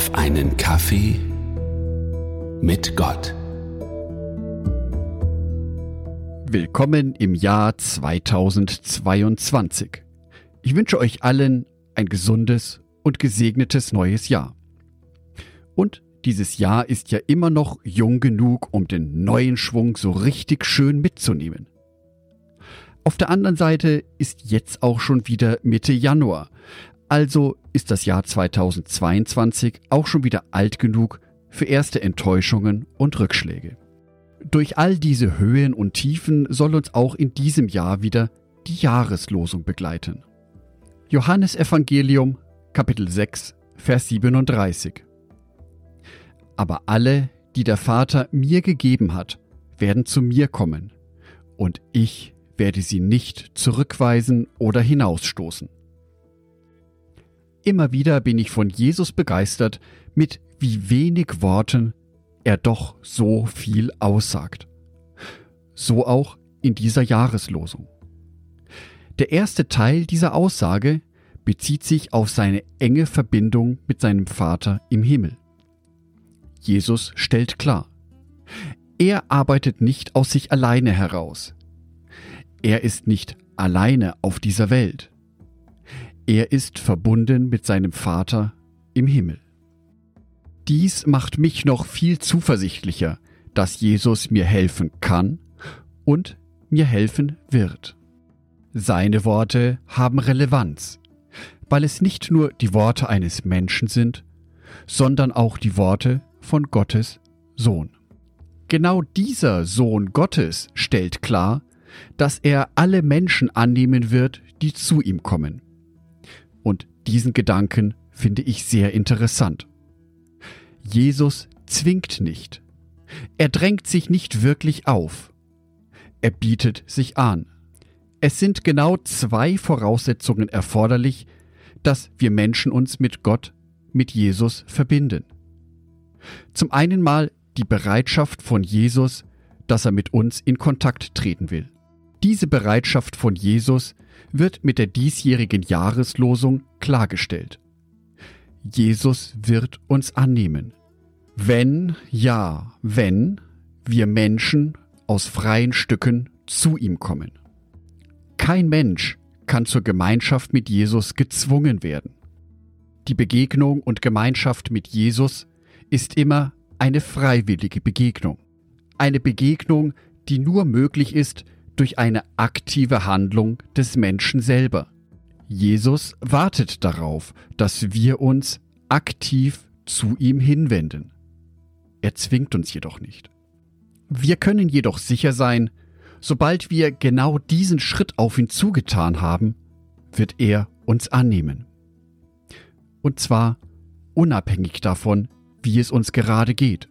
auf einen Kaffee mit Gott. Willkommen im Jahr 2022. Ich wünsche euch allen ein gesundes und gesegnetes neues Jahr. Und dieses Jahr ist ja immer noch jung genug, um den neuen Schwung so richtig schön mitzunehmen. Auf der anderen Seite ist jetzt auch schon wieder Mitte Januar, also ist das Jahr 2022 auch schon wieder alt genug für erste Enttäuschungen und Rückschläge. Durch all diese Höhen und Tiefen soll uns auch in diesem Jahr wieder die Jahreslosung begleiten. Johannes Evangelium Kapitel 6 Vers 37 Aber alle, die der Vater mir gegeben hat, werden zu mir kommen, und ich werde sie nicht zurückweisen oder hinausstoßen. Immer wieder bin ich von Jesus begeistert, mit wie wenig Worten er doch so viel aussagt. So auch in dieser Jahreslosung. Der erste Teil dieser Aussage bezieht sich auf seine enge Verbindung mit seinem Vater im Himmel. Jesus stellt klar, er arbeitet nicht aus sich alleine heraus. Er ist nicht alleine auf dieser Welt. Er ist verbunden mit seinem Vater im Himmel. Dies macht mich noch viel zuversichtlicher, dass Jesus mir helfen kann und mir helfen wird. Seine Worte haben Relevanz, weil es nicht nur die Worte eines Menschen sind, sondern auch die Worte von Gottes Sohn. Genau dieser Sohn Gottes stellt klar, dass er alle Menschen annehmen wird, die zu ihm kommen. Und diesen Gedanken finde ich sehr interessant. Jesus zwingt nicht. Er drängt sich nicht wirklich auf. Er bietet sich an. Es sind genau zwei Voraussetzungen erforderlich, dass wir Menschen uns mit Gott, mit Jesus verbinden. Zum einen mal die Bereitschaft von Jesus, dass er mit uns in Kontakt treten will. Diese Bereitschaft von Jesus wird mit der diesjährigen Jahreslosung klargestellt. Jesus wird uns annehmen. Wenn, ja, wenn wir Menschen aus freien Stücken zu ihm kommen. Kein Mensch kann zur Gemeinschaft mit Jesus gezwungen werden. Die Begegnung und Gemeinschaft mit Jesus ist immer eine freiwillige Begegnung. Eine Begegnung, die nur möglich ist durch eine aktive Handlung des Menschen selber. Jesus wartet darauf, dass wir uns aktiv zu ihm hinwenden. Er zwingt uns jedoch nicht. Wir können jedoch sicher sein, sobald wir genau diesen Schritt auf ihn zugetan haben, wird er uns annehmen. Und zwar unabhängig davon, wie es uns gerade geht.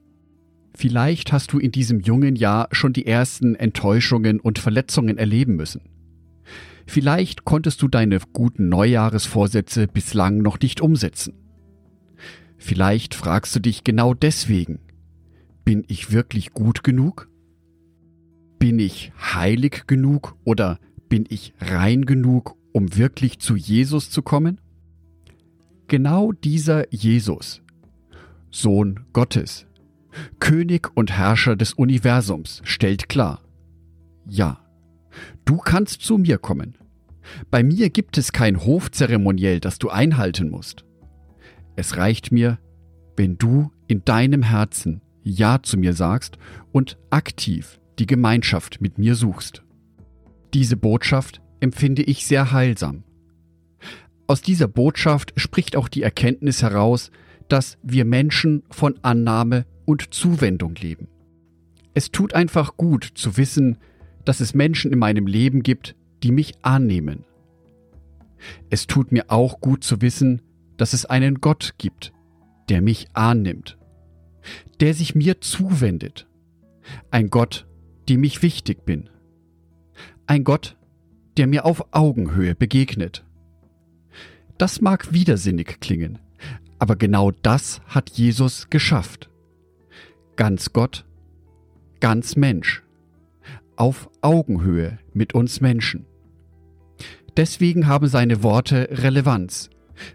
Vielleicht hast du in diesem jungen Jahr schon die ersten Enttäuschungen und Verletzungen erleben müssen. Vielleicht konntest du deine guten Neujahresvorsätze bislang noch nicht umsetzen. Vielleicht fragst du dich genau deswegen, bin ich wirklich gut genug? Bin ich heilig genug oder bin ich rein genug, um wirklich zu Jesus zu kommen? Genau dieser Jesus, Sohn Gottes, König und Herrscher des Universums, stellt klar, ja, du kannst zu mir kommen. Bei mir gibt es kein Hofzeremoniell, das du einhalten musst. Es reicht mir, wenn du in deinem Herzen Ja zu mir sagst und aktiv die Gemeinschaft mit mir suchst. Diese Botschaft empfinde ich sehr heilsam. Aus dieser Botschaft spricht auch die Erkenntnis heraus, dass wir Menschen von Annahme und Zuwendung leben. Es tut einfach gut zu wissen, dass es Menschen in meinem Leben gibt, die mich annehmen. Es tut mir auch gut zu wissen, dass es einen Gott gibt, der mich annimmt, der sich mir zuwendet, ein Gott, dem ich wichtig bin, ein Gott, der mir auf Augenhöhe begegnet. Das mag widersinnig klingen, aber genau das hat Jesus geschafft ganz Gott, ganz Mensch, auf Augenhöhe mit uns Menschen. Deswegen haben seine Worte Relevanz,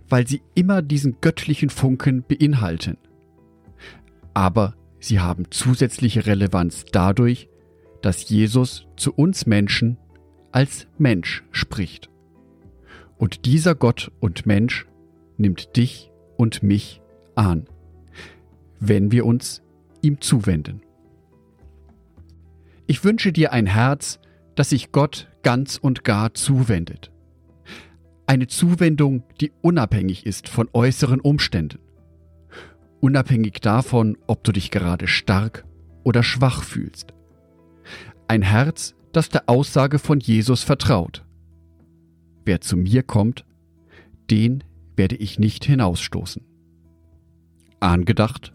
weil sie immer diesen göttlichen Funken beinhalten. Aber sie haben zusätzliche Relevanz dadurch, dass Jesus zu uns Menschen als Mensch spricht. Und dieser Gott und Mensch nimmt dich und mich an, wenn wir uns ihm zuwenden. Ich wünsche dir ein Herz, das sich Gott ganz und gar zuwendet. Eine Zuwendung, die unabhängig ist von äußeren Umständen. Unabhängig davon, ob du dich gerade stark oder schwach fühlst. Ein Herz, das der Aussage von Jesus vertraut. Wer zu mir kommt, den werde ich nicht hinausstoßen. Angedacht